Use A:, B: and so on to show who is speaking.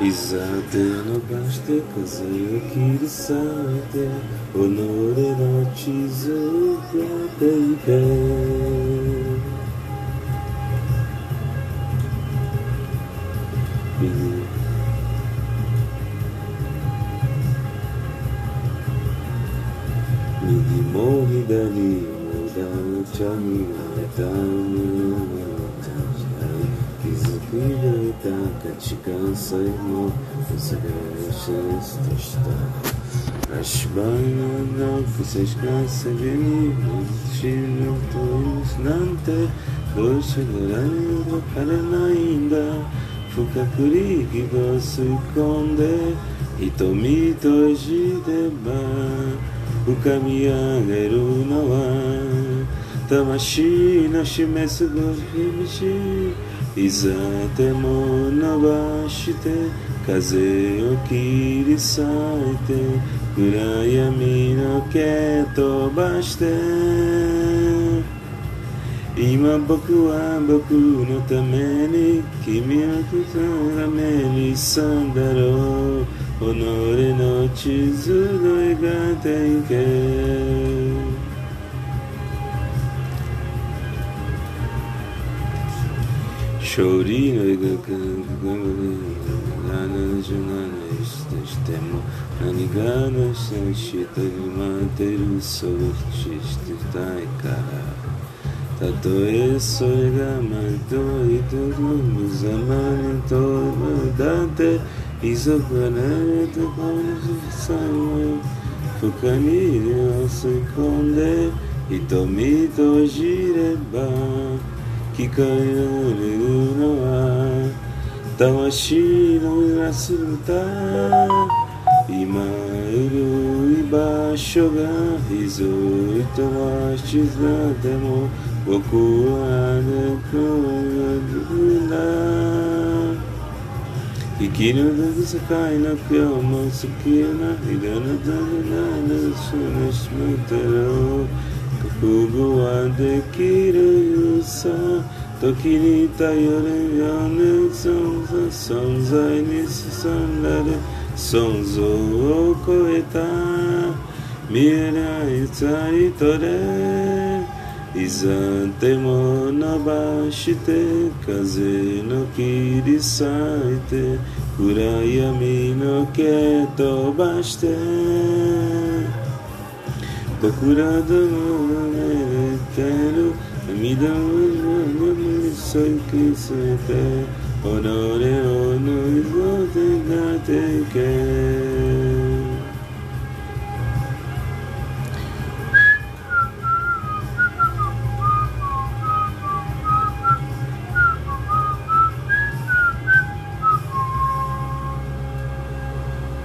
A: Izate no baste kaze o kirisate Onore no chizu baby Migi morri dali muda chami tani Filha da descansa, irmão, você deve estar. As banana, vocês cansam de mim, não tão instante. Gosto de lembro, carena ainda. Fuka kurigi basu konde, itomi toji deba. Ukamiya geru nawa. 魂の示すご日しいざ手も伸ばして風を切り裂いて暗闇の毛飛ばして。今僕は僕のために君はためにさんだろう。己の地図の描いていけ。Chorinho, sistema Nanigana Sanchita Manteiro Sortista Tai Cara Tato e soega manto e tudo nos amane todo dante Isogana te pone sangue Focani se conde e tomito gireba 光の寝るのは魂の裏姿今いる居場所がひぞいとは静でも僕は猫がるんだ生きるだけ世界の今日も好きなひだな。だな。だな。すなしな。なろ adquire o som. Tokirita yore yone sonza sonza inisi sonlare sonzo koeta mira itzari tore izante monabashite kaze no kirisaite kurayami no keto baste Bakura do Odore onu